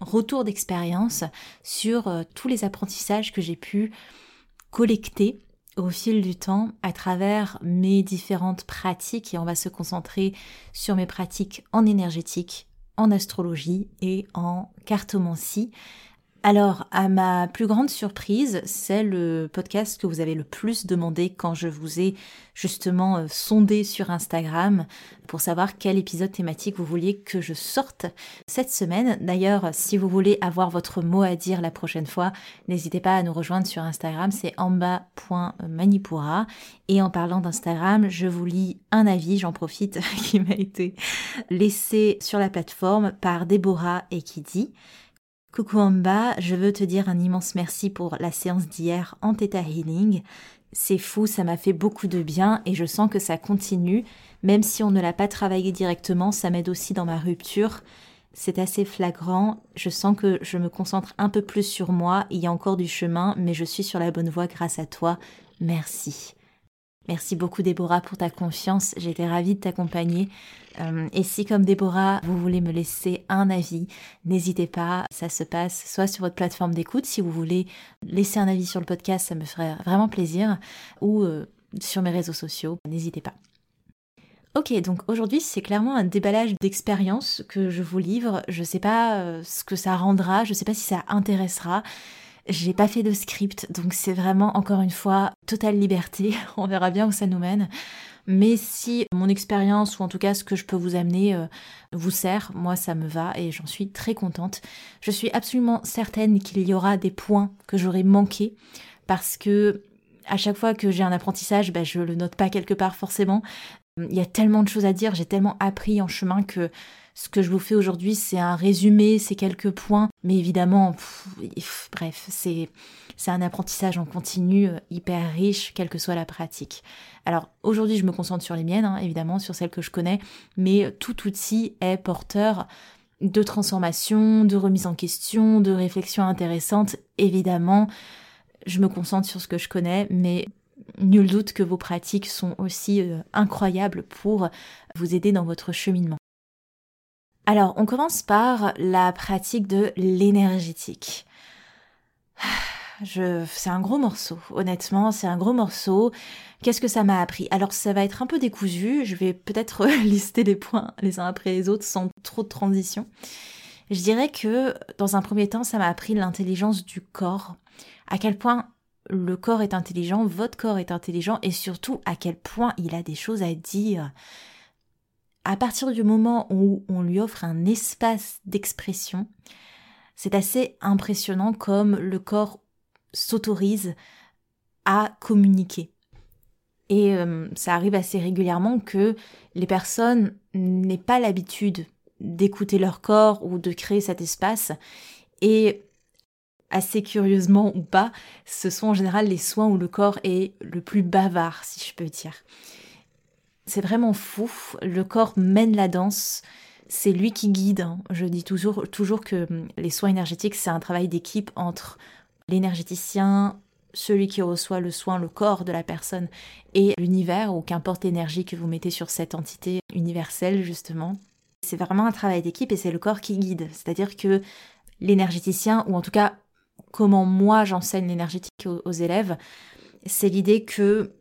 retour d'expérience sur euh, tous les apprentissages que j'ai pu collecter au fil du temps à travers mes différentes pratiques. Et on va se concentrer sur mes pratiques en énergétique, en astrologie et en cartomancie alors, à ma plus grande surprise, c'est le podcast que vous avez le plus demandé quand je vous ai justement euh, sondé sur Instagram pour savoir quel épisode thématique vous vouliez que je sorte cette semaine. D'ailleurs, si vous voulez avoir votre mot à dire la prochaine fois, n'hésitez pas à nous rejoindre sur Instagram, c'est amba.manipura. Et en parlant d'Instagram, je vous lis un avis, j'en profite, qui m'a été laissé sur la plateforme par Déborah et qui dit Coucou Amba, je veux te dire un immense merci pour la séance d'hier en Theta Healing. C'est fou, ça m'a fait beaucoup de bien et je sens que ça continue. Même si on ne l'a pas travaillé directement, ça m'aide aussi dans ma rupture. C'est assez flagrant, je sens que je me concentre un peu plus sur moi, il y a encore du chemin, mais je suis sur la bonne voie grâce à toi. Merci. Merci beaucoup Déborah pour ta confiance, été ravie de t'accompagner. Euh, et si comme Déborah, vous voulez me laisser un avis, n'hésitez pas, ça se passe soit sur votre plateforme d'écoute, si vous voulez laisser un avis sur le podcast, ça me ferait vraiment plaisir, ou euh, sur mes réseaux sociaux, n'hésitez pas. Ok, donc aujourd'hui c'est clairement un déballage d'expérience que je vous livre. Je sais pas euh, ce que ça rendra, je sais pas si ça intéressera. J'ai pas fait de script, donc c'est vraiment encore une fois totale liberté. On verra bien où ça nous mène. Mais si mon expérience ou en tout cas ce que je peux vous amener euh, vous sert, moi ça me va et j'en suis très contente. Je suis absolument certaine qu'il y aura des points que j'aurai manqués parce que à chaque fois que j'ai un apprentissage, ben, je le note pas quelque part forcément. Il y a tellement de choses à dire, j'ai tellement appris en chemin que ce que je vous fais aujourd'hui, c'est un résumé, c'est quelques points, mais évidemment, bref, c'est un apprentissage en continu euh, hyper riche, quelle que soit la pratique. Alors aujourd'hui, je me concentre sur les miennes, hein, évidemment, sur celles que je connais, mais tout outil est porteur de transformation, de remise en question, de réflexion intéressante. Évidemment, je me concentre sur ce que je connais, mais nul doute que vos pratiques sont aussi euh, incroyables pour vous aider dans votre cheminement. Alors, on commence par la pratique de l'énergétique. C'est un gros morceau, honnêtement, c'est un gros morceau. Qu'est-ce que ça m'a appris? Alors ça va être un peu décousu, je vais peut-être lister les points les uns après les autres sans trop de transition. Je dirais que dans un premier temps, ça m'a appris l'intelligence du corps, à quel point le corps est intelligent, votre corps est intelligent et surtout à quel point il a des choses à dire à partir du moment où on lui offre un espace d'expression, c'est assez impressionnant comme le corps s'autorise à communiquer. Et euh, ça arrive assez régulièrement que les personnes n'aient pas l'habitude d'écouter leur corps ou de créer cet espace. Et assez curieusement ou pas, ce sont en général les soins où le corps est le plus bavard, si je peux dire. C'est vraiment fou. Le corps mène la danse. C'est lui qui guide. Hein. Je dis toujours, toujours que hum, les soins énergétiques, c'est un travail d'équipe entre l'énergéticien, celui qui reçoit le soin, le corps de la personne, et l'univers, ou qu'importe l'énergie que vous mettez sur cette entité universelle, justement. C'est vraiment un travail d'équipe et c'est le corps qui guide. C'est-à-dire que l'énergéticien, ou en tout cas comment moi j'enseigne l'énergétique aux élèves, c'est l'idée que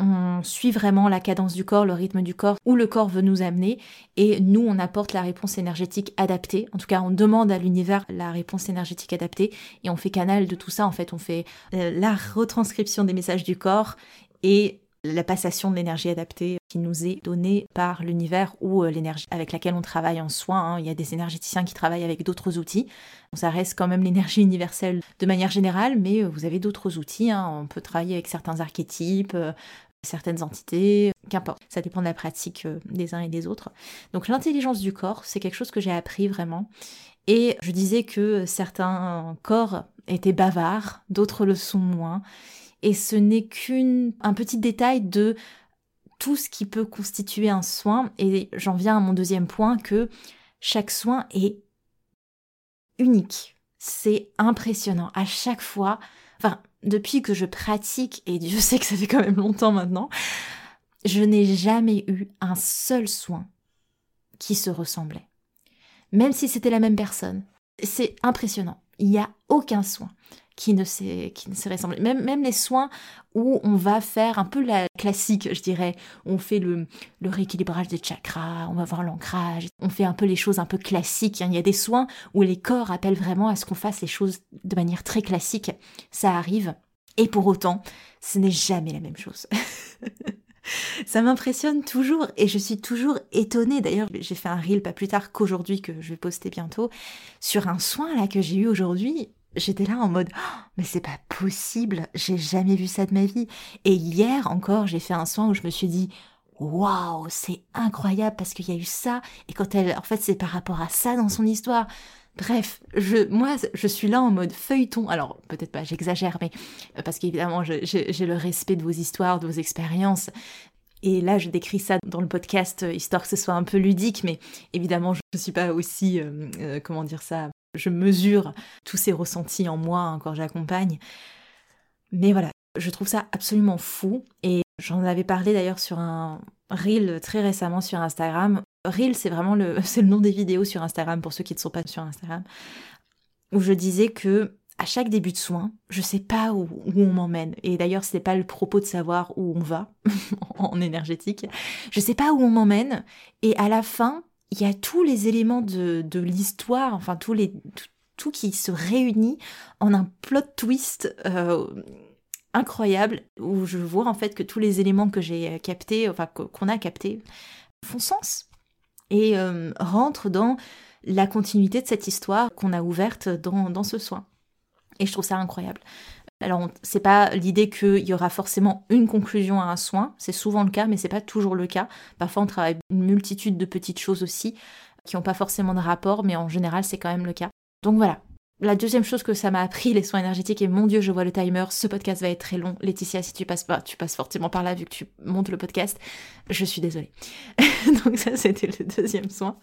on suit vraiment la cadence du corps, le rythme du corps, où le corps veut nous amener, et nous, on apporte la réponse énergétique adaptée. En tout cas, on demande à l'univers la réponse énergétique adaptée, et on fait canal de tout ça. En fait, on fait euh, la retranscription des messages du corps et la passation de l'énergie adaptée qui nous est donnée par l'univers ou euh, l'énergie avec laquelle on travaille en soins. Hein. Il y a des énergéticiens qui travaillent avec d'autres outils. Ça reste quand même l'énergie universelle de manière générale, mais euh, vous avez d'autres outils. Hein. On peut travailler avec certains archétypes, euh, certaines entités, qu'importe. Ça dépend de la pratique des uns et des autres. Donc l'intelligence du corps, c'est quelque chose que j'ai appris vraiment. Et je disais que certains corps étaient bavards, d'autres le sont moins et ce n'est qu'un petit détail de tout ce qui peut constituer un soin. Et j'en viens à mon deuxième point que chaque soin est unique. C'est impressionnant. À chaque fois, enfin, depuis que je pratique, et je sais que ça fait quand même longtemps maintenant, je n'ai jamais eu un seul soin qui se ressemblait. Même si c'était la même personne. C'est impressionnant. Il n'y a aucun soin qui ne s'est qui ne ressemblé. Même, même les soins où on va faire un peu la classique, je dirais. On fait le, le rééquilibrage des chakras, on va voir l'ancrage, on fait un peu les choses un peu classiques. Il y a des soins où les corps appellent vraiment à ce qu'on fasse les choses de manière très classique. Ça arrive. Et pour autant, ce n'est jamais la même chose. Ça m'impressionne toujours et je suis toujours étonnée. D'ailleurs, j'ai fait un reel pas plus tard qu'aujourd'hui que je vais poster bientôt sur un soin là que j'ai eu aujourd'hui j'étais là en mode oh, mais c'est pas possible, j'ai jamais vu ça de ma vie. Et hier encore, j'ai fait un soin où je me suis dit waouh, c'est incroyable parce qu'il y a eu ça et quand elle en fait, c'est par rapport à ça dans son histoire. Bref, je, moi, je suis là en mode feuilleton. Alors, peut-être pas, j'exagère, mais euh, parce qu'évidemment, j'ai le respect de vos histoires, de vos expériences. Et là, je décris ça dans le podcast, euh, histoire que ce soit un peu ludique, mais évidemment, je ne suis pas aussi, euh, comment dire ça, je mesure tous ces ressentis en moi hein, quand j'accompagne. Mais voilà, je trouve ça absolument fou. Et j'en avais parlé d'ailleurs sur un reel très récemment sur Instagram. Reel, c'est vraiment le, c'est le nom des vidéos sur Instagram pour ceux qui ne sont pas sur Instagram. Où je disais que à chaque début de soin, je sais pas où, on m'emmène. Et d'ailleurs, ce n'est pas le propos de savoir où on va en énergétique. Je sais pas où on m'emmène. Et à la fin, il y a tous les éléments de, l'histoire, enfin tous les, tout, qui se réunit en un plot twist euh, incroyable où je vois en fait que tous les éléments que j'ai captés, enfin qu'on a captés, font sens et euh, rentrent dans la continuité de cette histoire qu'on a ouverte dans, dans ce soin. Et je trouve ça incroyable. Alors, c'est pas l'idée qu'il y aura forcément une conclusion à un soin, c'est souvent le cas, mais c'est pas toujours le cas. Parfois, on travaille une multitude de petites choses aussi qui n'ont pas forcément de rapport, mais en général, c'est quand même le cas. Donc voilà. La deuxième chose que ça m'a appris, les soins énergétiques, et mon Dieu, je vois le timer, ce podcast va être très long. Laetitia, si tu passes pas, tu passes fortement par là vu que tu montes le podcast, je suis désolée. Donc ça, c'était le deuxième soin.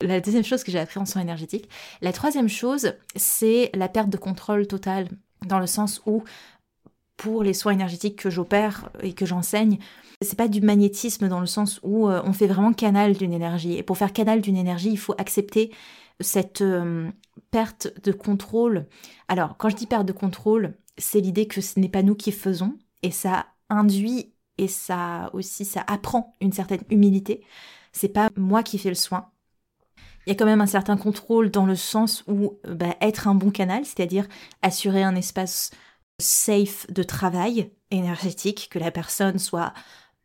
La deuxième chose que j'ai appris en soins énergétiques. La troisième chose, c'est la perte de contrôle totale dans le sens où pour les soins énergétiques que j'opère et que j'enseigne, c'est pas du magnétisme dans le sens où euh, on fait vraiment canal d'une énergie. Et pour faire canal d'une énergie, il faut accepter cette euh, perte de contrôle. Alors, quand je dis perte de contrôle, c'est l'idée que ce n'est pas nous qui faisons et ça induit et ça aussi ça apprend une certaine humilité. C'est pas moi qui fais le soin, il y a quand même un certain contrôle dans le sens où bah, être un bon canal, c'est-à-dire assurer un espace safe de travail énergétique, que la personne soit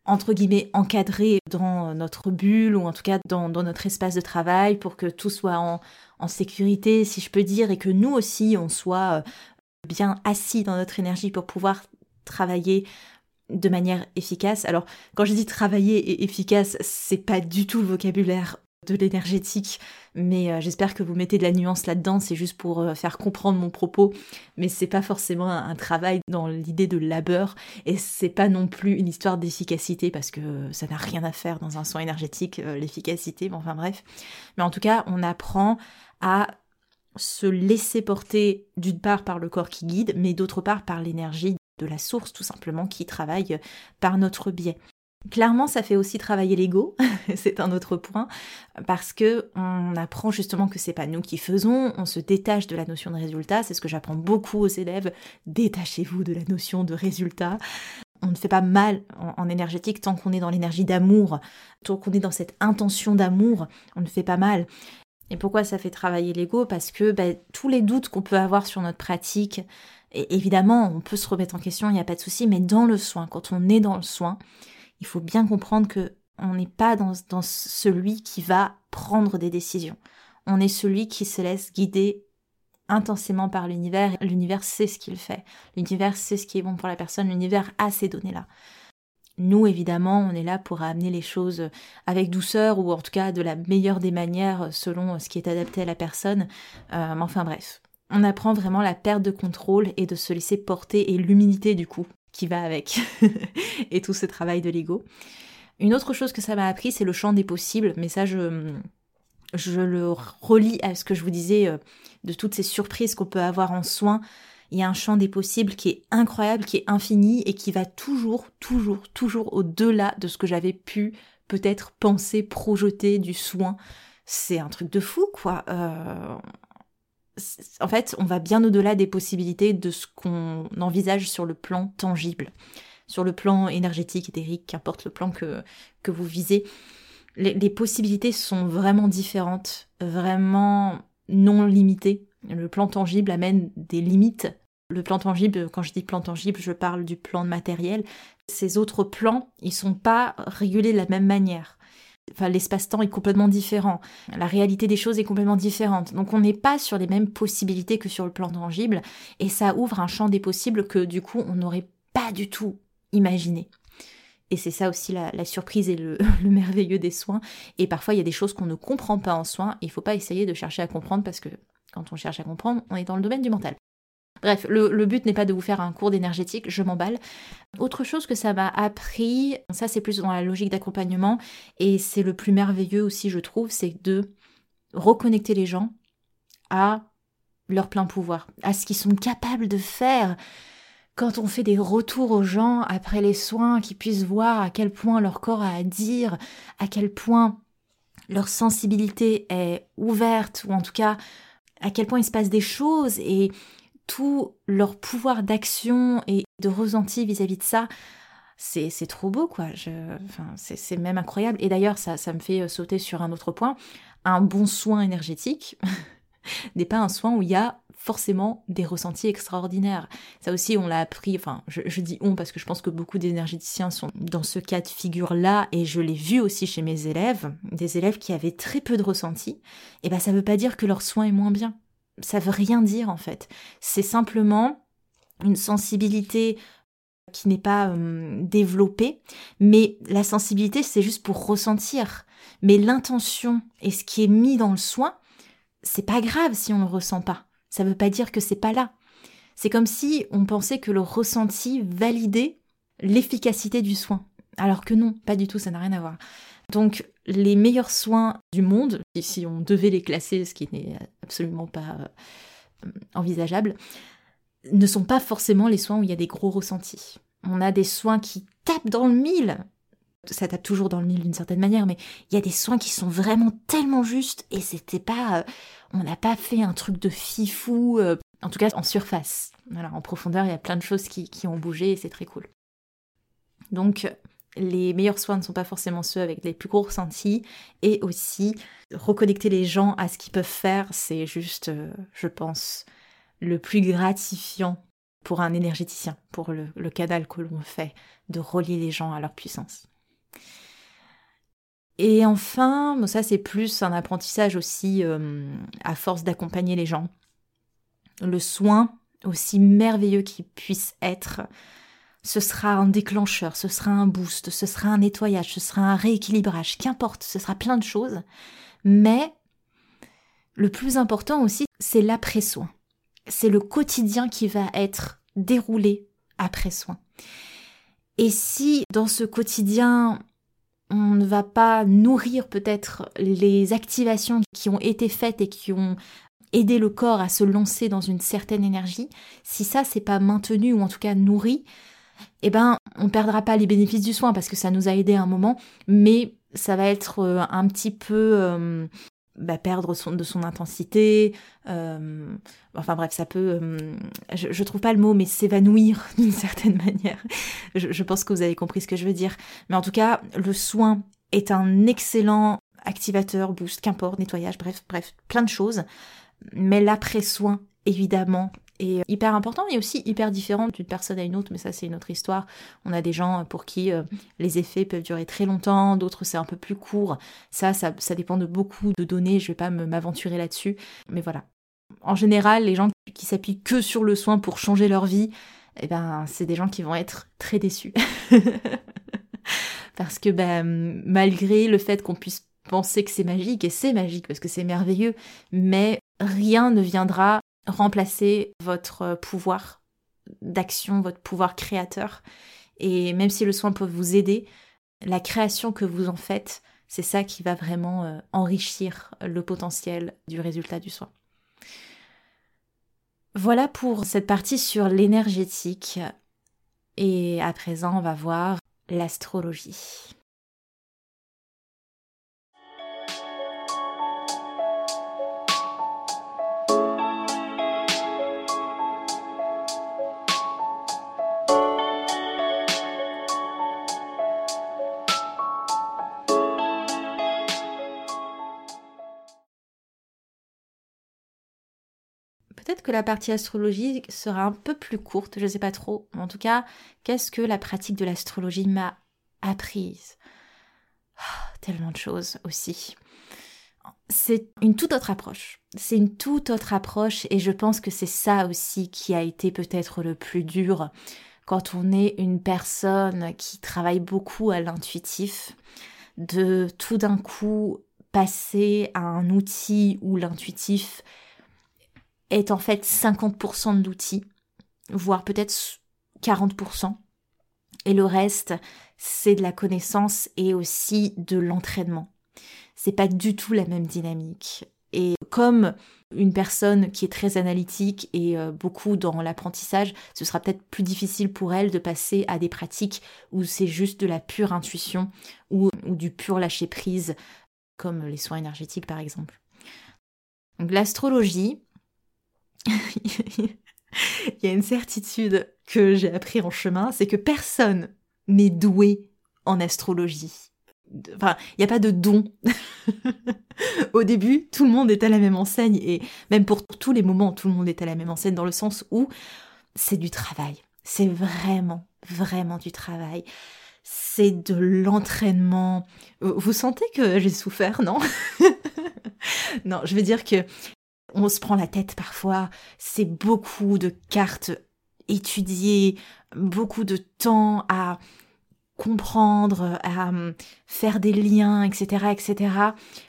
entre guillemets encadrée dans notre bulle ou en tout cas dans, notre espace de travail pour que tout soit en, en, sécurité, si je peux dire, et que nous aussi on soit euh, bien assis dans notre énergie pour pouvoir travailler de manière efficace. Alors, quand je dis travailler et efficace, c'est pas du tout le vocabulaire de l'énergétique, mais euh, j'espère que vous mettez de la nuance là-dedans, c'est juste pour euh, faire comprendre mon propos, mais c'est pas forcément un, travail dans l'idée de labeur, et c'est pas non plus une histoire d'efficacité, parce que ça n'a rien à faire dans un soin énergétique, euh, l'efficacité, enfin bref. Mais en tout cas, on apprend à se laisser porter d'une part par le corps qui guide, mais d'autre part par l'énergie de la source tout simplement qui travaille par notre biais. Clairement, ça fait aussi travailler l'ego, c'est un autre point, parce que on apprend justement que c'est pas nous qui faisons, on se détache de la notion de résultat, c'est ce que j'apprends beaucoup aux élèves, détachez-vous de la notion de résultat. on ne fait pas mal en, énergétique tant qu'on est dans l'énergie d'amour, tant qu'on est dans cette intention d'amour, on ne fait pas mal. Et pourquoi ça fait travailler l'ego? Parce que ben, tous les doutes qu'on peut avoir sur notre pratique, évidemment, on peut se remettre en question, il n'y a pas de souci, mais dans le soin, quand on est dans le soin, il faut bien comprendre que on n'est pas dans, celui qui va prendre des décisions. On est celui qui se laisse guider intensément par l'univers. L'univers sait ce qu'il fait. L'univers sait ce qui est bon pour la personne. L'univers a ces données-là. Nous, évidemment, on est là pour amener les choses avec douceur ou en tout cas de la meilleure des manières selon ce qui est adapté à la personne. Euh, enfin bref, on apprend vraiment la perte de contrôle et de se laisser porter et l'humilité du coup va avec et tout ce travail de l'ego. Une autre chose que ça m'a appris, c'est le champ des possibles, mais ça je, je le relis à ce que je vous disais euh, de toutes ces surprises qu'on peut avoir en soins. Il y a un champ des possibles qui est incroyable, qui est infini et qui va toujours, toujours, toujours au-delà de ce que j'avais pu peut-être penser, projeter du soin. C'est un truc de fou, quoi. Euh, en fait, on va bien au-delà des possibilités de ce qu'on envisage sur le plan tangible, sur le plan énergétique, éthérique, qu'importe le plan que, que vous visez les, possibilités sont vraiment différentes, vraiment non limitées. Le plan tangible amène des limites. Le plan tangible, quand je dis plan tangible, je parle du plan matériel. Ces autres plans, ils sont pas régulés de la même manière. Enfin, l'espace-temps est complètement différent. La réalité des choses est complètement différente. Donc, on n'est pas sur les mêmes possibilités que sur le plan tangible. Et ça ouvre un champ des possibles que, du coup, on n'aurait pas du tout imaginé. Et c'est ça aussi la, surprise et le, merveilleux des soins. Et parfois, il y a des choses qu'on ne comprend pas en soins. Il ne faut pas essayer de chercher à comprendre parce que quand on cherche à comprendre, on est dans le domaine du mental. Bref, le, but n'est pas de vous faire un cours d'énergétique, je m'emballe. Autre chose que ça m'a appris, ça c'est plus dans la logique d'accompagnement, et c'est le plus merveilleux aussi, je trouve, c'est de reconnecter les gens à leur plein pouvoir, à ce qu'ils sont capables de faire quand on fait des retours aux gens après les soins, qu'ils puissent voir à quel point leur corps a à dire, à quel point leur sensibilité est ouverte, ou en tout cas à quel point il se passe des choses et tout leur pouvoir d'action et de ressenti vis-à-vis de ça, c'est, trop beau, quoi. c'est, même incroyable. Et d'ailleurs, ça, ça me fait sauter sur un autre point. Un bon soin énergétique n'est pas un soin où il y a forcément des ressentis extraordinaires. Ça aussi, on l'a appris, enfin, je, dis on parce que je pense que beaucoup d'énergéticiens sont dans ce cas de figure-là, et je l'ai vu aussi chez mes élèves, des élèves qui avaient très peu de ressentis, et eh ben ça veut pas dire que leur soin est moins bien. Ça veut rien dire en fait. C'est simplement une sensibilité qui n'est pas hum, développée, mais la sensibilité c'est juste pour ressentir. Mais l'intention et ce qui est mis dans le soin, c'est pas grave si on le ressent pas. Ça veut pas dire que c'est pas là. C'est comme si on pensait que le ressenti validait l'efficacité du soin. Alors que non, pas du tout, ça n'a rien à voir. Donc les meilleurs soins du monde, si on devait les classer, ce qui n'est absolument pas euh, envisageable, ne sont pas forcément les soins où il y a des gros ressentis. On a des soins qui tapent dans le mille. Ça tape toujours dans le mille d'une certaine manière, mais il y a des soins qui sont vraiment tellement justes et c'était pas. Euh, on n'a pas fait un truc de fifou, euh, en tout cas en surface. En profondeur, il y a plein de choses qui, ont bougé et c'est très cool. Donc, les meilleurs soins ne sont pas forcément ceux avec les plus gros ressentis. Et aussi, reconnecter les gens à ce qu'ils peuvent faire, c'est juste, euh, je pense, le plus gratifiant pour un énergéticien, pour le, le canal que l'on fait, de relier les gens à leur puissance. Et enfin, ça c'est plus un apprentissage aussi euh, à force d'accompagner les gens. Le soin, aussi merveilleux qu'il puisse être, ce sera un déclencheur, ce sera un boost, ce sera un nettoyage, ce sera un rééquilibrage, qu'importe, ce sera plein de choses. Mais le plus important aussi, c'est l'après-soin. C'est le quotidien qui va être déroulé après soin. Et si dans ce quotidien, on ne va pas nourrir peut-être les activations qui ont été faites et qui ont aidé le corps à se lancer dans une certaine énergie, si ça c'est pas maintenu ou en tout cas nourri, eh ben on perdra pas les bénéfices du soin parce que ça nous a aidé à un moment, mais ça va être euh, un petit peu euh, bah, perdre son, de son intensité. Euh, enfin bref, ça peut, je, je, trouve pas le mot, mais s'évanouir d'une certaine manière. Je, je, pense que vous avez compris ce que je veux dire. Mais en tout cas, le soin est un excellent activateur, boost, qu'importe, nettoyage, bref, bref, plein de choses. Mais l'après-soin, évidemment, est hyper important et aussi hyper différent d'une personne à une autre, mais ça c'est une autre histoire. On a des gens pour qui euh, les effets peuvent durer très longtemps, d'autres c'est un peu plus court. Ça, ça, ça dépend de beaucoup de données, je vais pas m'aventurer là-dessus. Mais voilà. En général, les gens qui s'appuient que sur le soin pour changer leur vie, eh ben, c'est des gens qui vont être très déçus. Parce que ben, malgré le fait qu'on puisse penser que c'est magique, et c'est magique parce que c'est merveilleux, mais rien ne viendra remplacer votre pouvoir d'action, votre pouvoir créateur. Et même si le soin peut vous aider, la création que vous en faites, c'est ça qui va vraiment euh, enrichir le potentiel du résultat du soin. Voilà pour cette partie sur l'énergétique. Et à présent, on va voir l'astrologie. Que la partie astrologie sera un peu plus courte, je ne sais pas trop. En tout cas, qu'est-ce que la pratique de l'astrologie m'a apprise? Ah, Tellement de choses aussi. C'est une toute autre approche. C'est une toute autre approche et je pense que c'est ça aussi qui a été peut-être le plus dur quand on est une personne qui travaille beaucoup à l'intuitif, de tout d'un coup passer à un outil où l'intuitif est en fait 50% de l'outil, voire peut-être 40%. Et le reste, c'est de la connaissance et aussi de l'entraînement. C'est pas du tout la même dynamique. Et comme une personne qui est très analytique et euh, beaucoup dans l'apprentissage, ce sera peut-être plus difficile pour elle de passer à des pratiques où c'est juste de la pure intuition ou, ou du pur lâcher prise, comme les soins énergétiques par exemple. Donc l'astrologie, il y a une certitude que j'ai appris en chemin, c'est que personne n'est doué en astrologie. Enfin, il n'y a pas de don. Au début, tout le monde est à la même enseigne, et même pour tous les moments, tout le monde est à la même enseigne, dans le sens où c'est du travail. C'est vraiment, vraiment du travail. C'est de l'entraînement. Vous sentez que j'ai souffert, non? Non, je veux dire que on se prend la tête parfois, c'est beaucoup de cartes étudiées, beaucoup de temps à comprendre, à hum, faire des liens, etc., etc.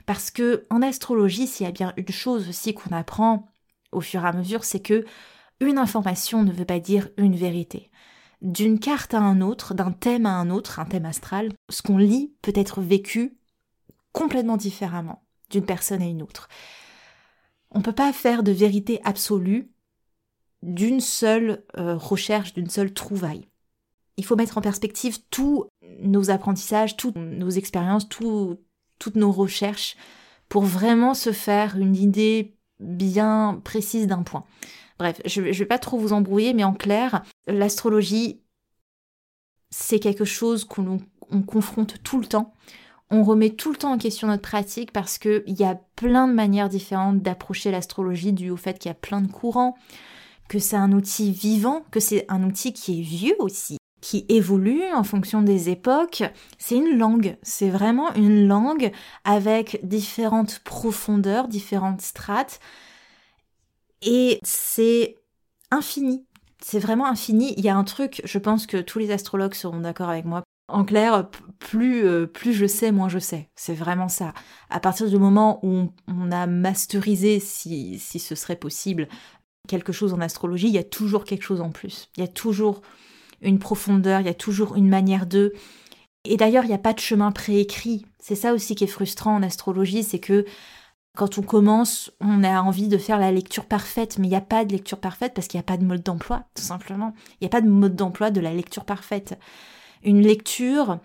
Parce que en astrologie, s'il y a bien une chose aussi qu'on apprend au fur et à mesure, c'est que une information ne veut pas dire une vérité. D'une carte à un autre, d'un thème à un autre, un thème astral, ce qu'on lit peut être vécu complètement différemment d'une personne à une autre. On ne peut pas faire de vérité absolue d'une seule euh, recherche, d'une seule trouvaille. Il faut mettre en perspective tous nos apprentissages, toutes nos expériences, toutes nos recherches pour vraiment se faire une idée bien précise d'un point. Bref, je ne vais pas trop vous embrouiller, mais en clair, l'astrologie, c'est quelque chose qu'on confronte tout le temps on remet tout le temps en question notre pratique parce qu'il y a plein de manières différentes d'approcher l'astrologie dû au fait qu'il y a plein de courants, que c'est un outil vivant, que c'est un outil qui est vieux aussi, qui évolue en fonction des époques. C'est une langue, c'est vraiment une langue avec différentes profondeurs, différentes strates. Et c'est infini. C'est vraiment infini. Il y a un truc, je pense que tous les astrologues seront d'accord avec moi, en clair, plus, euh, plus je sais, moins je sais. C'est vraiment ça. À partir du moment où on, a masterisé, si, si ce serait possible, quelque chose en astrologie, il y a toujours quelque chose en plus. Il y a toujours une profondeur, il y a toujours une manière de. Et d'ailleurs, il n'y a pas de chemin préécrit. C'est ça aussi qui est frustrant en astrologie, c'est que quand on commence, on a envie de faire la lecture parfaite, mais il n'y a pas de lecture parfaite parce qu'il n'y a pas de mode d'emploi, tout simplement. Il n'y a pas de mode d'emploi de la lecture parfaite. Une lecture,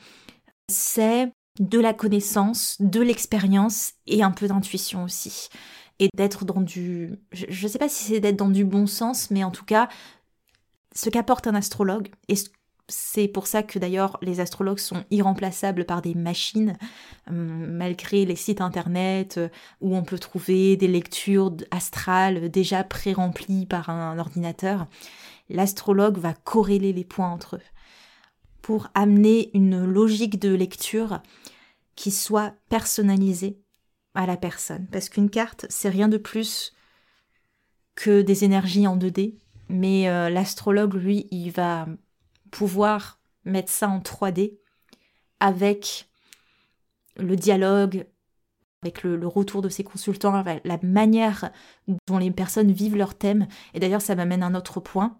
c'est de la connaissance, de l'expérience et un peu d'intuition aussi. Et d'être dans du... Je ne sais pas si c'est d'être dans du bon sens, mais en tout cas, ce qu'apporte un astrologue, et c'est pour ça que d'ailleurs les astrologues sont irremplaçables par des machines, hum, malgré les sites internet euh, où on peut trouver des lectures astrales déjà pré-remplies par un ordinateur. L'astrologue va corréler les points entre eux pour amener une logique de lecture qui soit personnalisée à la personne. Parce qu'une carte, c'est rien de plus que des énergies en 2D, mais euh, l'astrologue, lui, il va pouvoir mettre ça en 3D avec le dialogue, avec le, le, retour de ses consultants, la manière dont les personnes vivent leur thème. Et d'ailleurs, ça m'amène à un autre point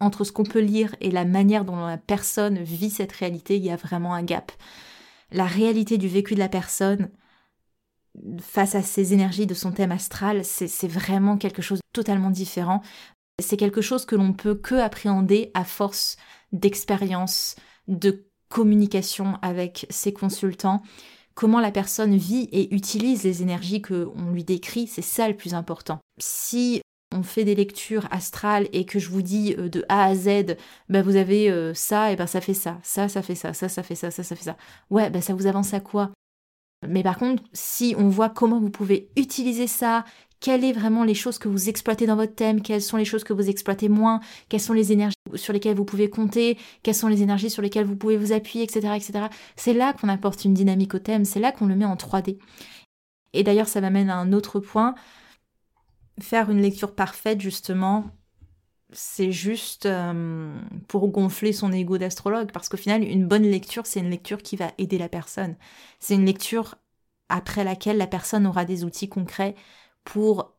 entre ce qu'on peut lire et la manière dont la personne vit cette réalité, il y a vraiment un gap. La réalité du vécu de la personne face à ces énergies de son thème astral, c'est vraiment quelque chose de totalement différent. C'est quelque chose que l'on peut que appréhender à force d'expérience, de communication avec ses consultants, comment la personne vit et utilise les énergies que on lui décrit, c'est ça le plus important. Si on fait des lectures astrales et que je vous dis euh, de A à Z, bah vous avez euh, ça, et ben ça fait ça, ça, ça fait ça, ça, ça fait ça, ça, ça fait ça. Ouais, ben ça vous avance à quoi? Mais par contre, si on voit comment vous pouvez utiliser ça, quelles sont vraiment les choses que vous exploitez dans votre thème, quelles sont les choses que vous exploitez moins, quelles sont les énergies sur lesquelles vous pouvez compter, quelles sont les énergies sur lesquelles vous pouvez vous appuyer, etc. etc. C'est là qu'on apporte une dynamique au thème, c'est là qu'on le met en 3D. Et d'ailleurs, ça m'amène à un autre point faire une lecture parfaite, justement, c'est juste euh, pour gonfler son ego d'astrologue, parce qu'au final, une bonne lecture, c'est une lecture qui va aider la personne. C'est une lecture après laquelle la personne aura des outils concrets pour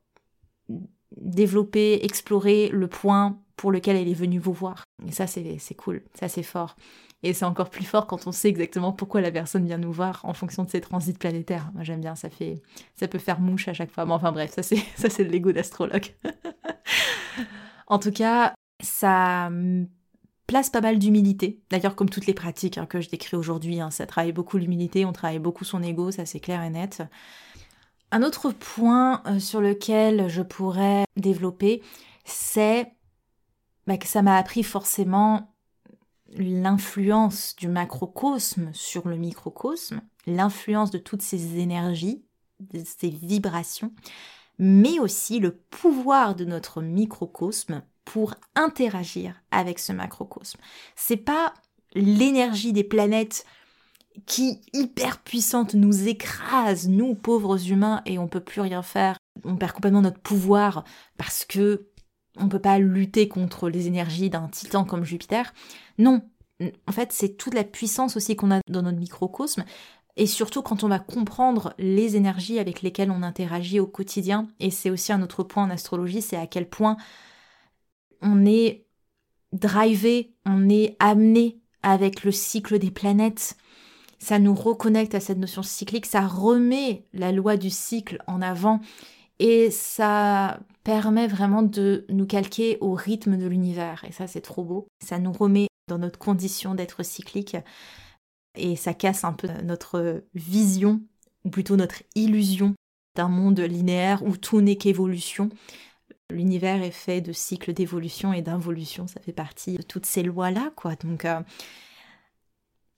développer, explorer le point pour lequel elle est venue vous voir. Et ça, c'est cool, ça c'est fort. Et c'est encore plus fort quand on sait exactement pourquoi la personne vient nous voir en fonction de ses transits planétaires. Moi j'aime bien, ça fait, ça peut faire mouche à chaque fois. Bon, enfin bref, ça c'est, ça c'est l'ego d'astrologue. en tout cas, ça place pas mal d'humilité. D'ailleurs, comme toutes les pratiques hein, que je décris aujourd'hui, hein, ça travaille beaucoup l'humilité, on travaille beaucoup son ego, ça c'est clair et net. Un autre point euh, sur lequel je pourrais développer, c'est bah, que ça m'a appris forcément l'influence du macrocosme sur le microcosme, l'influence de toutes ces énergies, de ces vibrations, mais aussi le pouvoir de notre microcosme pour interagir avec ce macrocosme. C'est pas l'énergie des planètes qui, hyper puissante, nous écrase, nous pauvres humains, et on peut plus rien faire. On perd complètement notre pouvoir parce que on peut pas lutter contre les énergies d'un titan comme Jupiter. Non, en fait, c'est toute la puissance aussi qu'on a dans notre microcosme. Et surtout quand on va comprendre les énergies avec lesquelles on interagit au quotidien. Et c'est aussi un autre point en astrologie, c'est à quel point on est drivé, on est amené avec le cycle des planètes. Ça nous reconnecte à cette notion cyclique, ça remet la loi du cycle en avant et ça permet vraiment de nous calquer au rythme de l'univers. Et ça, c'est trop beau. Ça nous remet dans notre condition d'être cyclique et ça casse un peu notre vision, ou plutôt notre illusion d'un monde linéaire où tout n'est qu'évolution. L'univers est fait de cycles d'évolution et d'involution, ça fait partie de toutes ces lois-là, quoi. Donc, euh,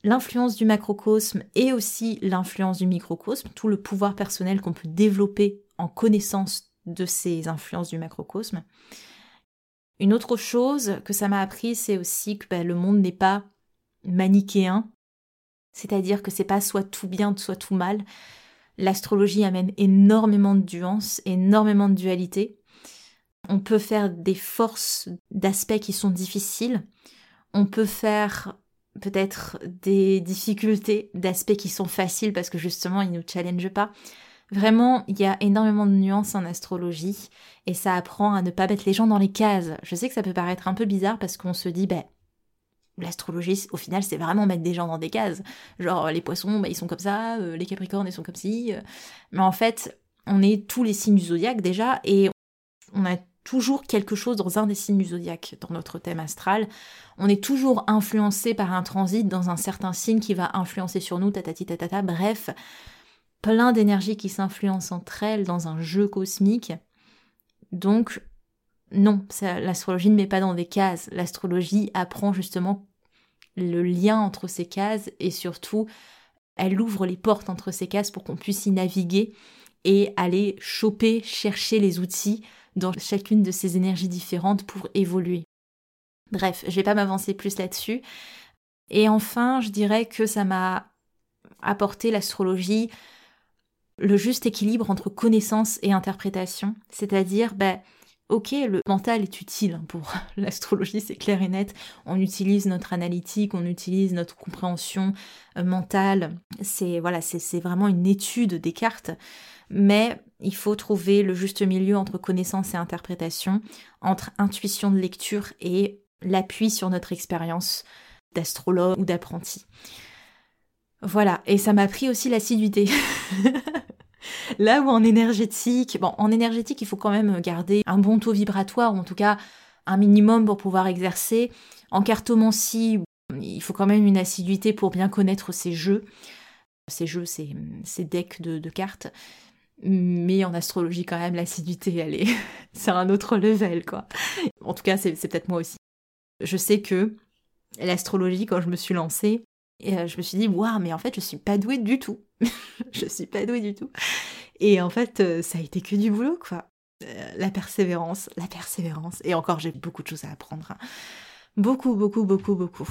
l'influence du macrocosme et aussi l'influence du microcosme, tout le pouvoir personnel qu'on peut développer en connaissance de ces influences du macrocosme. Une autre chose que ça m'a appris, c'est aussi que bah, le monde n'est pas manichéen, c'est-à-dire que c'est pas soit tout bien, soit tout mal. L'astrologie amène énormément de nuances, énormément de dualité. On peut faire des forces d'aspects qui sont difficiles. On peut faire peut-être des difficultés d'aspects qui sont faciles parce que justement ils ne nous challengent pas. Vraiment, il y a énormément de nuances en astrologie et ça apprend à ne pas mettre les gens dans les cases. Je sais que ça peut paraître un peu bizarre parce qu'on se dit, ben, l'astrologie, au final, c'est vraiment mettre des gens dans des cases. Genre, les poissons, ben, ils sont comme ça, euh, les capricornes, ils sont comme ci. Euh. Mais en fait, on est tous les signes du zodiaque déjà et on a toujours quelque chose dans un des signes du zodiaque dans notre thème astral. On est toujours influencé par un transit dans un certain signe qui va influencer sur nous, tatati tatata, bref, plein d'énergies qui s'influencent entre elles dans un jeu cosmique. Donc, non, l'astrologie ne met pas dans des cases. L'astrologie apprend justement le lien entre ces cases et surtout, elle ouvre les portes entre ces cases pour qu'on puisse y naviguer et aller choper, chercher les outils dans chacune de ces énergies différentes pour évoluer. Bref, je vais pas m'avancer plus là-dessus. Et enfin, je dirais que ça m'a apporté l'astrologie le juste équilibre entre connaissance et interprétation, c'est-à-dire ben Ok, le mental est utile pour l'astrologie, c'est clair et net. On utilise notre analytique, on utilise notre compréhension euh, mentale. C'est voilà, c'est vraiment une étude des cartes mais il faut trouver le juste milieu entre connaissance et interprétation, entre intuition de lecture et l'appui sur notre expérience d'astrologue ou d'apprenti. Voilà, et ça m'a pris aussi l'assiduité. Là où en énergétique, bon, en énergétique, il faut quand même garder un bon taux vibratoire, ou en tout cas un minimum pour pouvoir exercer. En cartomancie, il faut quand même une assiduité pour bien connaître ces jeux. Ces jeux, ces, decks de cartes. Mais en astrologie, quand même, l'assiduité, elle est. c'est un autre level, quoi. En tout cas, c'est peut-être moi aussi. Je sais que l'astrologie, quand je me suis lancée, et euh, je me suis dit, waouh, mais en fait, je suis pas douée du tout. je suis pas douée du tout. Et en fait, euh, ça a été que du boulot, quoi. Euh, la persévérance, la persévérance. Et encore, j'ai beaucoup de choses à apprendre. Hein. Beaucoup, beaucoup, beaucoup, beaucoup.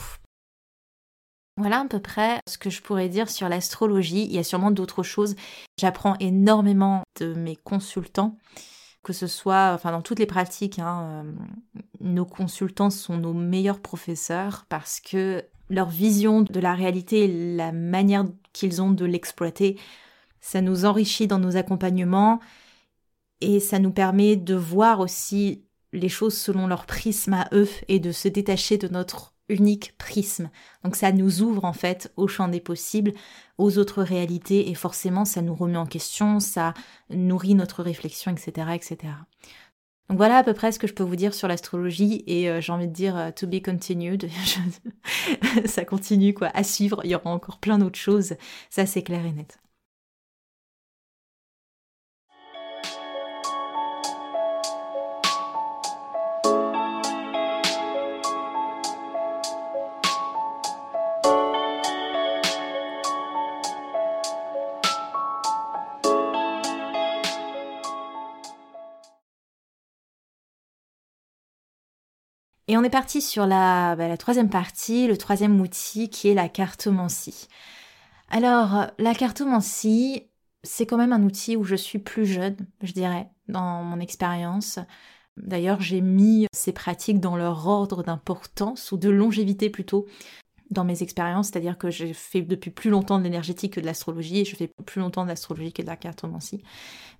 Voilà à peu près ce que je pourrais dire sur l'astrologie. Il y a sûrement d'autres choses. J'apprends énormément de mes consultants, que ce soit enfin, dans toutes les pratiques. Hein, euh, nos consultants sont nos meilleurs professeurs parce que leur vision de la réalité et la manière qu'ils ont de l'exploiter, ça nous enrichit dans nos accompagnements et ça nous permet de voir aussi les choses selon leur prisme à eux et de se détacher de notre unique prisme. Donc ça nous ouvre en fait au champ des possibles, aux autres réalités et forcément ça nous remet en question, ça nourrit notre réflexion, etc. etc. Donc voilà à peu près ce que je peux vous dire sur l'astrologie et euh, j'ai envie de dire euh, to be continued. ça continue quoi, à suivre, il y aura encore plein d'autres choses, ça c'est clair et net. Et on est parti sur la, bah, la, troisième partie, le troisième outil qui est la cartomancie. Alors, la cartomancie, c'est quand même un outil où je suis plus jeune, je dirais, dans mon expérience. D'ailleurs, j'ai mis ces pratiques dans leur ordre d'importance, ou de longévité plutôt, dans mes expériences, c'est-à-dire que j'ai fait depuis plus longtemps de l'énergétique que de l'astrologie et je fais plus longtemps de l'astrologie que de la cartomancie.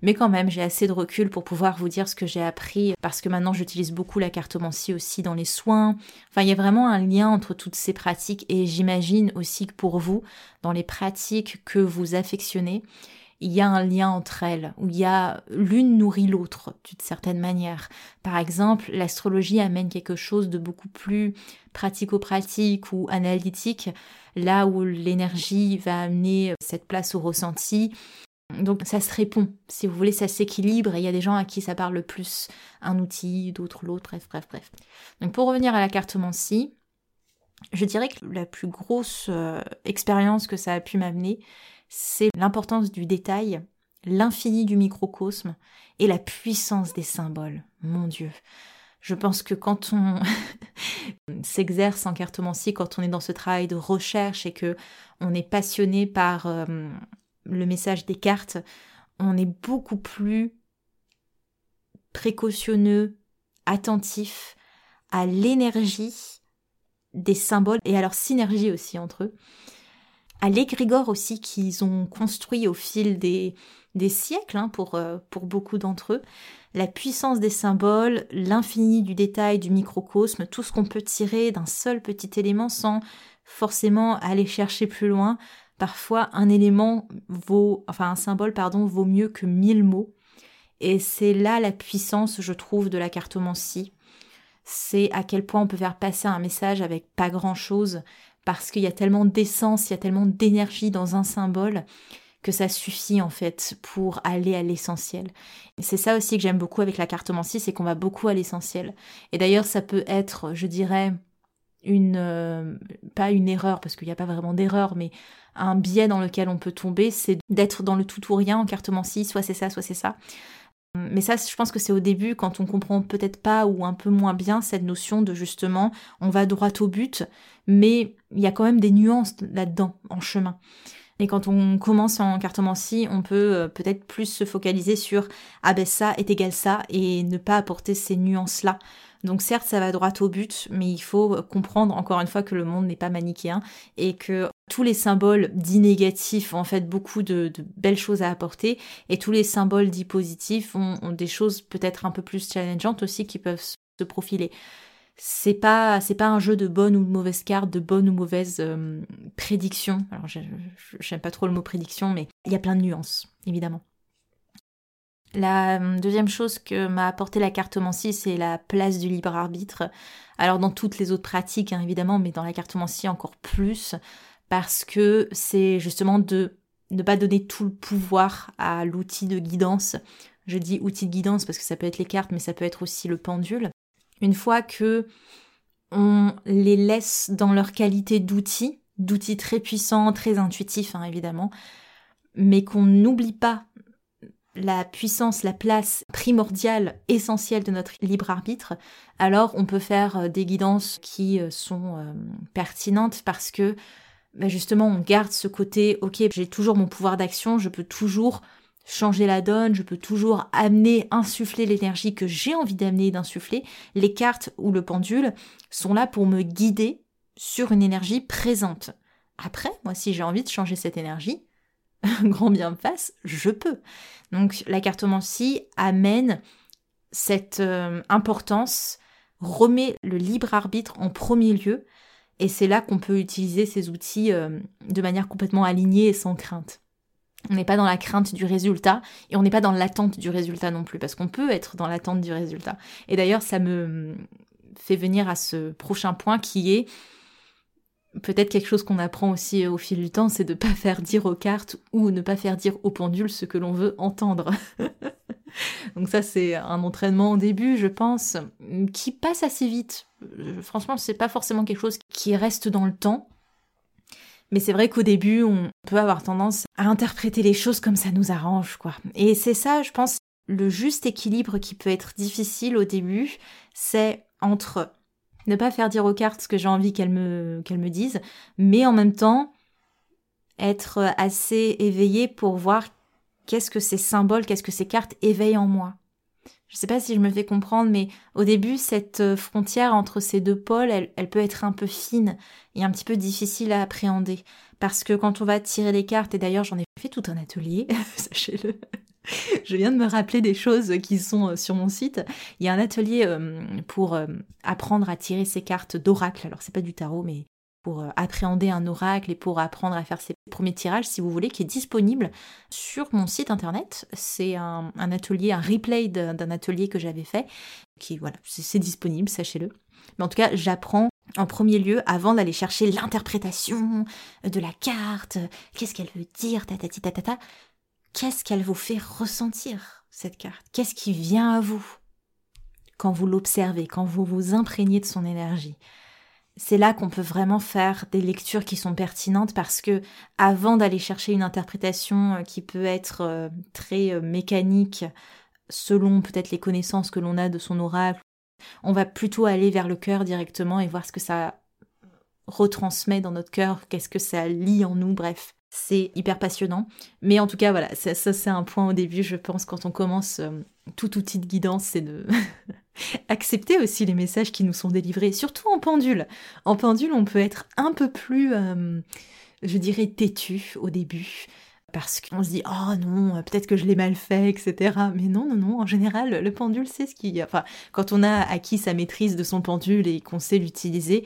Mais quand même, j'ai assez de recul pour pouvoir vous dire ce que j'ai appris parce que maintenant j'utilise beaucoup la cartomancie aussi dans les soins. Enfin, il y a vraiment un lien entre toutes ces pratiques et j'imagine aussi que pour vous, dans les pratiques que vous affectionnez, il y a un lien entre elles, où il y a l'une nourrit l'autre d'une certaine manière. Par exemple, l'astrologie amène quelque chose de beaucoup plus pratico-pratique ou analytique, là où l'énergie va amener cette place au ressenti. Donc ça se répond, si vous voulez, ça s'équilibre et il y a des gens à qui ça parle le plus un outil, d'autres l'autre, bref, bref, bref. Donc pour revenir à la cartomancie, je dirais que la plus grosse euh, expérience que ça a pu m'amener, c'est l'importance du détail, l'infini du microcosme et la puissance des symboles. Mon Dieu. Je pense que quand on s'exerce en cartomancie, quand on est dans ce travail de recherche et que on est passionné par euh, le message des cartes, on est beaucoup plus précautionneux, attentif à l'énergie des symboles et à leur synergie aussi entre eux à l'égrégore aussi qu'ils ont construit au fil des, siècles hein, pour, euh, pour beaucoup d'entre eux, la puissance des symboles, l'infini du détail du microcosme, tout ce qu'on peut tirer d'un seul petit élément sans forcément aller chercher plus loin. Parfois, un élément vaut, enfin un symbole, vaut mieux que mille mots. Et c'est là la puissance, je trouve, de la cartomancie. C'est à quel point on peut faire passer un message avec pas grand-chose, parce qu'il y a tellement d'essence, il y a tellement d'énergie dans un symbole que ça suffit en fait pour aller à l'essentiel. C'est ça aussi que j'aime beaucoup avec la cartomancie, c'est qu'on va beaucoup à l'essentiel. Et d'ailleurs, ça peut être, je dirais, une euh, pas une erreur parce qu'il n'y a pas vraiment d'erreur, mais un biais dans lequel on peut tomber, c'est d'être dans le tout ou rien en cartomancie, soit c'est ça, soit c'est ça. Mais ça, je pense que c'est au début, quand on comprend peut-être pas ou un peu moins bien cette notion de justement, on va droit au but, mais il y a quand même des nuances là-dedans, en chemin. Et quand on commence en cartomancie, on peut euh, peut-être plus se focaliser sur ah ben ça est égal ça et ne pas apporter ces nuances-là. Donc certes, ça va droit au but, mais il faut comprendre encore une fois que le monde n'est pas manichéen et que tous les symboles dits négatifs ont en fait beaucoup de, belles choses à apporter et tous les symboles dits positifs ont, des choses peut-être un peu plus challengeantes aussi qui peuvent se profiler c'est pas c'est pas un jeu de bonne ou de mauvaise carte, de bonne ou mauvaise euh, prédiction. Alors j'aime pas trop le mot prédiction, mais il y a plein de nuances, évidemment. La euh, deuxième chose que m'a apporté la cartomancie, c'est la place du libre arbitre. Alors dans toutes les autres pratiques, hein, évidemment, mais dans la cartomancie encore plus, parce que c'est justement de ne pas donner tout le pouvoir à l'outil de guidance. Je dis outil de guidance parce que ça peut être les cartes, mais ça peut être aussi le pendule. Une fois que on les laisse dans leur qualité d'outils, d'outils très puissants, très intuitifs hein, évidemment, mais qu'on n'oublie pas la puissance, la place primordiale, essentielle de notre libre arbitre, alors on peut faire euh, des guidances qui euh, sont euh, pertinentes parce que bah, justement on garde ce côté, ok, j'ai toujours mon pouvoir d'action, je peux toujours changer la donne, je peux toujours amener, insuffler l'énergie que j'ai envie d'amener d'insuffler. Les cartes ou le pendule sont là pour me guider sur une énergie présente. Après, moi, si j'ai envie de changer cette énergie, grand bien me fasse, je peux. Donc la cartomancie amène cette euh, importance, remet le libre arbitre en premier lieu, et c'est là qu'on peut utiliser ces outils euh, de manière complètement alignée et sans crainte. On n'est pas dans la crainte du résultat et on n'est pas dans l'attente du résultat non plus, parce qu'on peut être dans l'attente du résultat. Et d'ailleurs, ça me fait venir à ce prochain point qui est peut-être quelque chose qu'on apprend aussi au fil du temps, c'est de ne pas faire dire aux cartes ou ne pas faire dire au pendule ce que l'on veut entendre. Donc ça c'est un entraînement au début, je pense, qui passe assez vite. Euh, franchement, c'est pas forcément quelque chose qui reste dans le temps. Mais c'est vrai qu'au début, on peut avoir tendance à interpréter les choses comme ça nous arrange, quoi. Et c'est ça, je pense, le juste équilibre qui peut être difficile au début, c'est entre ne pas faire dire aux cartes ce que j'ai envie qu'elles me, disent, mais en même temps, être assez éveillé pour voir qu'est-ce que ces symboles, qu'est-ce que ces cartes éveillent en moi. Je ne sais pas si je me fais comprendre, mais au début, cette frontière entre ces deux pôles, elle, peut être un peu fine et un petit peu difficile à appréhender. Parce que quand on va tirer les cartes, et d'ailleurs j'en ai fait tout un atelier, sachez-le, je viens de me rappeler des choses qui sont euh, sur mon site. Il y a un atelier euh, pour apprendre à tirer ces cartes d'oracle. Alors c'est pas du tarot, mais pour euh, appréhender un oracle et pour apprendre à faire ses premiers tirages, si vous voulez, qui est disponible sur mon site internet. C'est un, atelier, un replay d'un atelier que j'avais fait, qui, voilà, c'est disponible, sachez-le. Mais en tout cas, j'apprends en premier lieu, avant d'aller chercher l'interprétation de la carte, qu'est-ce qu'elle veut dire, ta ta qu'est-ce qu'elle vous fait ressentir, cette carte? Qu'est-ce qui vient à vous? Quand vous l'observez, quand vous vous imprégnez de son énergie. C'est là qu'on peut vraiment faire des lectures qui sont pertinentes parce que avant d'aller chercher une interprétation euh, qui peut être euh, très euh, mécanique selon peut-être les connaissances que l'on a de son oracle, on va plutôt aller vers le cœur directement et voir ce que ça retransmet dans notre cœur, qu'est-ce que ça lit en nous, bref. C'est hyper passionnant. Mais en tout cas, voilà, ça, c'est un point au début, je pense, quand on commence tout outil de guidance, c'est de accepter aussi les messages qui nous sont délivrés, surtout en pendule. En pendule, on peut être un peu plus, euh, je dirais, têtu au début. Parce qu'on se dit, oh non, peut-être que je l'ai mal fait, etc. Mais non, non, non, en général, le pendule, c'est ce qui. Enfin, quand on a acquis sa maîtrise de son pendule et qu'on sait l'utiliser,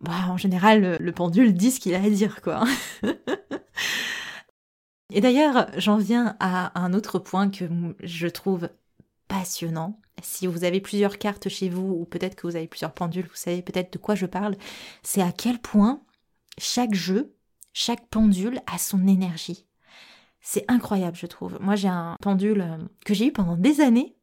bah, en général, le pendule dit ce qu'il a à dire, quoi. et d'ailleurs, j'en viens à un autre point que je trouve passionnant. Si vous avez plusieurs cartes chez vous, ou peut-être que vous avez plusieurs pendules, vous savez peut-être de quoi je parle, c'est à quel point chaque jeu, chaque pendule a son énergie. C'est incroyable, je trouve. Moi, j'ai un pendule euh, que j'ai eu pendant des années,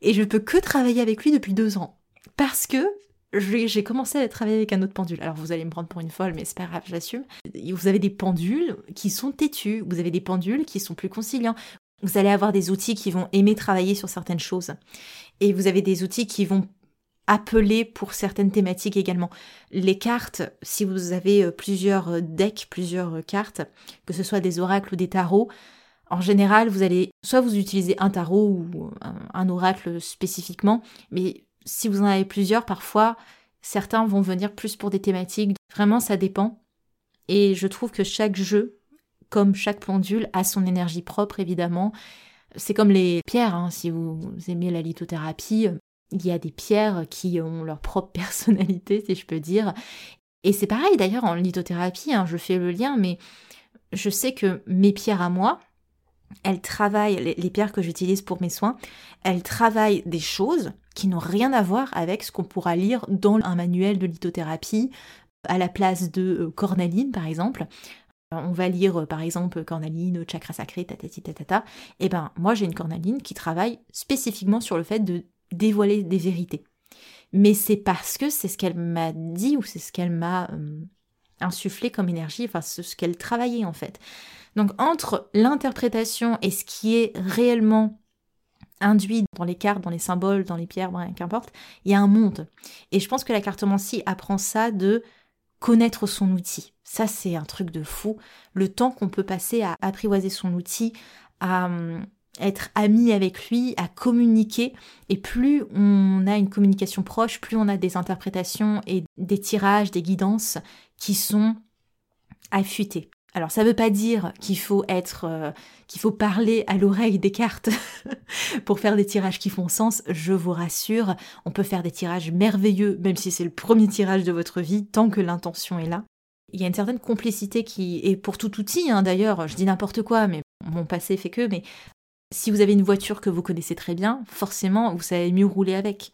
et je peux que travailler avec lui depuis deux ans. Parce que j'ai commencé à travailler avec un autre pendule. Alors vous allez me prendre pour une folle, mais c'est pas grave, j'assume. Vous avez des pendules qui sont têtus, vous avez des pendules qui sont plus conciliants. Vous allez avoir des outils qui vont aimer travailler sur certaines choses. Et vous avez des outils qui vont appeler pour certaines thématiques également. Les cartes, si vous avez euh, plusieurs euh, decks, plusieurs euh, cartes, que ce soit des oracles ou des tarots, en général, vous allez soit vous utilisez un tarot ou un oracle spécifiquement, mais si vous en avez plusieurs, parfois, certains vont venir plus pour des thématiques. Vraiment, ça dépend. Et je trouve que chaque jeu, comme chaque pendule, a son énergie propre, évidemment. C'est comme les pierres, hein. si vous aimez la lithothérapie, il y a des pierres qui ont leur propre personnalité, si je peux dire. Et c'est pareil d'ailleurs en lithothérapie, hein, je fais le lien, mais je sais que mes pierres à moi, elles travaillent, les, pierres que j'utilise pour mes soins, elles travaillent des choses qui n'ont rien à voir avec ce qu'on pourra lire dans un manuel de lithothérapie à la place de euh, cornaline par exemple. On va lire euh, par exemple cornaline, chakra sacré, tatati tatata. Et eh ben moi j'ai une cornaline qui travaille spécifiquement sur le fait de dévoiler des vérités. Mais c'est parce que c'est ce qu'elle m'a dit ou c'est ce qu'elle m'a euh, insufflé comme énergie, enfin ce qu'elle travaillait en fait. Donc entre l'interprétation et ce qui est réellement induit dans les cartes, dans les symboles, dans les pierres, qu'importe, il y a un monde. Et je pense que la cartomancie apprend ça de connaître son outil. Ça, c'est un truc de fou. Le temps qu'on peut passer à apprivoiser son outil, à hum, être ami avec lui, à communiquer. Et plus on a une communication proche, plus on a des interprétations et des tirages, des guidances qui sont affûtés. Alors ça ne veut pas dire qu'il faut être, euh, qu'il faut parler à l'oreille des cartes pour faire des tirages qui font sens. Je vous rassure, on peut faire des tirages merveilleux, même si c'est le premier tirage de votre vie, tant que l'intention est là. Il y a une certaine complicité qui est pour tout outil, hein, d'ailleurs, je dis n'importe quoi, mais mon passé fait que, mais si vous avez une voiture que vous connaissez très bien, forcément, vous savez mieux rouler avec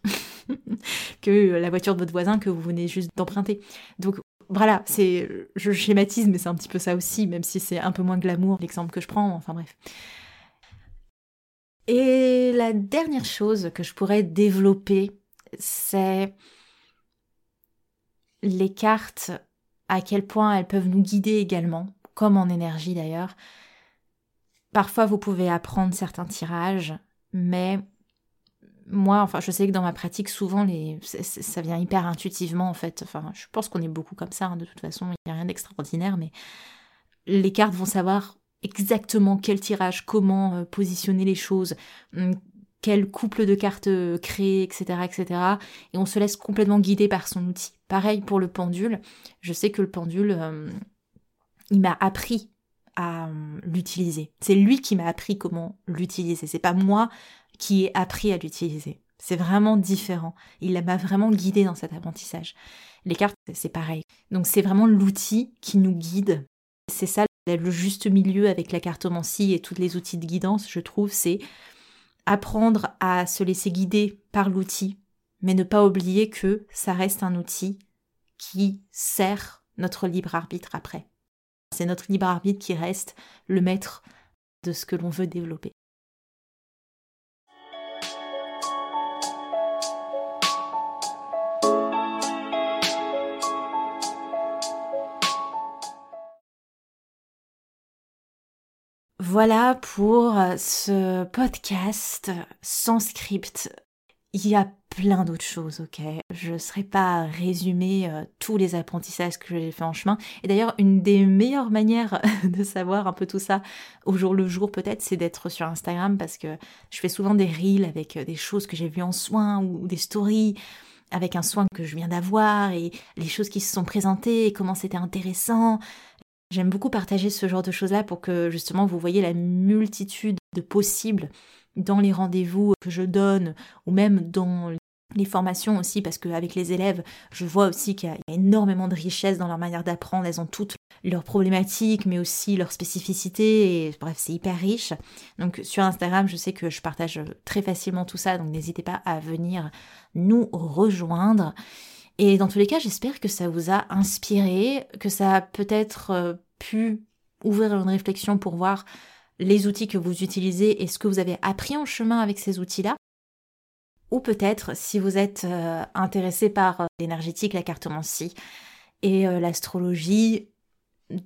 que la voiture de votre voisin que vous venez juste d'emprunter. Donc voilà, c'est, je schématise, mais c'est un petit peu ça aussi, même si c'est un peu moins glamour l'exemple que je prends, enfin bref. Et la dernière chose que je pourrais développer, c'est les cartes, à quel point elles peuvent nous guider également, comme en énergie d'ailleurs. Parfois, vous pouvez apprendre certains tirages, mais moi, enfin, je sais que dans ma pratique, souvent, les, ça vient hyper intuitivement, en fait. Enfin, je pense qu'on est beaucoup comme ça, hein, de toute façon, il n'y a rien d'extraordinaire, mais les cartes vont savoir exactement quel tirage, comment euh, positionner les choses, hum, quel couple de cartes euh, créer, etc., etc. Et on se laisse complètement guider par son outil. Pareil pour le pendule. Je sais que le pendule, hum, il m'a appris à hum, l'utiliser. C'est lui qui m'a appris comment l'utiliser. C'est pas moi qui ai appris à l'utiliser. C'est vraiment différent. Il m'a vraiment guidé dans cet apprentissage. Les cartes, c'est pareil. Donc c'est vraiment l'outil qui nous guide. C'est ça le juste milieu avec la cartomancie et tous les outils de guidance, je trouve, c'est apprendre à se laisser guider par l'outil, mais ne pas oublier que ça reste un outil qui sert notre libre arbitre après. C'est notre libre arbitre qui reste le maître de ce que l'on veut développer. Voilà pour euh, ce podcast sans script. Il y a plein d'autres choses, ok? Je ne serai pas résumer euh, tous les apprentissages que j'ai fait en chemin. Et d'ailleurs, une des meilleures manières de savoir un peu tout ça au jour le jour, peut-être, c'est d'être sur Instagram parce que je fais souvent des reels avec euh, des choses que j'ai vues en soins ou des stories avec un soin que je viens d'avoir et les choses qui se sont présentées et comment c'était intéressant. J'aime beaucoup partager ce genre de choses-là pour que justement vous voyez la multitude de possibles dans les rendez-vous que je donne ou même dans les formations aussi, parce qu'avec les élèves, je vois aussi qu'il y a énormément de richesse dans leur manière d'apprendre. Elles ont toutes leurs problématiques, mais aussi leurs spécificités. Et bref, c'est hyper riche. Donc sur Instagram, je sais que je partage très facilement tout ça, donc n'hésitez pas à venir nous rejoindre. Et dans tous les cas, j'espère que ça vous a inspiré, que ça a peut-être euh, pu ouvrir une réflexion pour voir les outils que vous utilisez et ce que vous avez appris en chemin avec ces outils-là. Ou peut-être, si vous êtes euh, intéressé par euh, l'énergétique, la cartomancie et l'astrologie,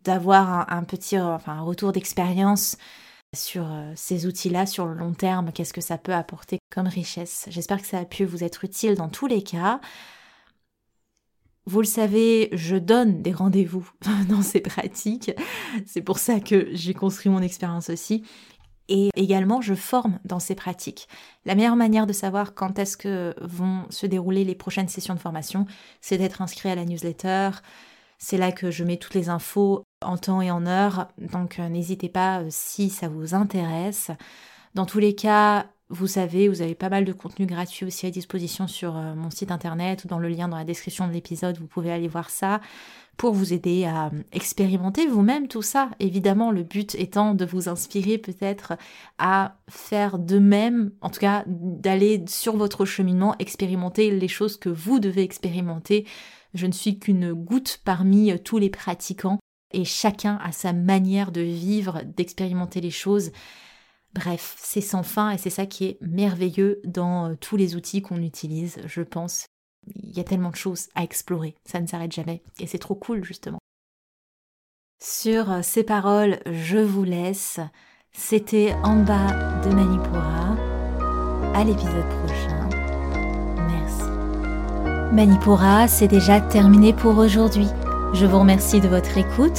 d'avoir un, petit retour d'expérience sur ces outils-là sur le long terme, qu'est-ce que ça peut apporter comme richesse. J'espère que ça a pu vous être utile dans tous les cas. Vous le savez, je donne des rendez-vous dans ces pratiques. C'est pour ça que j'ai construit mon expérience aussi et également je forme dans ces pratiques. La meilleure manière de savoir quand est-ce que vont se dérouler les prochaines sessions de formation, c'est d'être inscrit à la newsletter. C'est là que je mets toutes les infos en temps et en heure, donc euh, n'hésitez pas euh, si ça vous intéresse. Dans tous les cas, vous savez, vous avez pas mal de contenu gratuit aussi à disposition sur euh, mon site internet ou dans le lien dans la description de l'épisode, vous pouvez aller voir ça pour vous aider à expérimenter vous-même tout ça. Évidemment, le but étant de vous inspirer peut-être à faire de même, en tout cas d'aller sur votre cheminement, expérimenter les choses que vous devez expérimenter. Je ne suis qu'une goutte parmi tous les pratiquants et chacun a sa manière de vivre, d'expérimenter les choses. Bref, c'est sans fin et c'est ça qui est merveilleux dans tous les outils qu'on utilise, je pense il y a tellement de choses à explorer, ça ne s'arrête jamais, et c'est trop cool justement. Sur euh, ces paroles, je vous laisse. C'était en bas de Manipura. À l'épisode prochain. Merci. Manipura, c'est déjà terminé pour aujourd'hui. Je vous remercie de votre écoute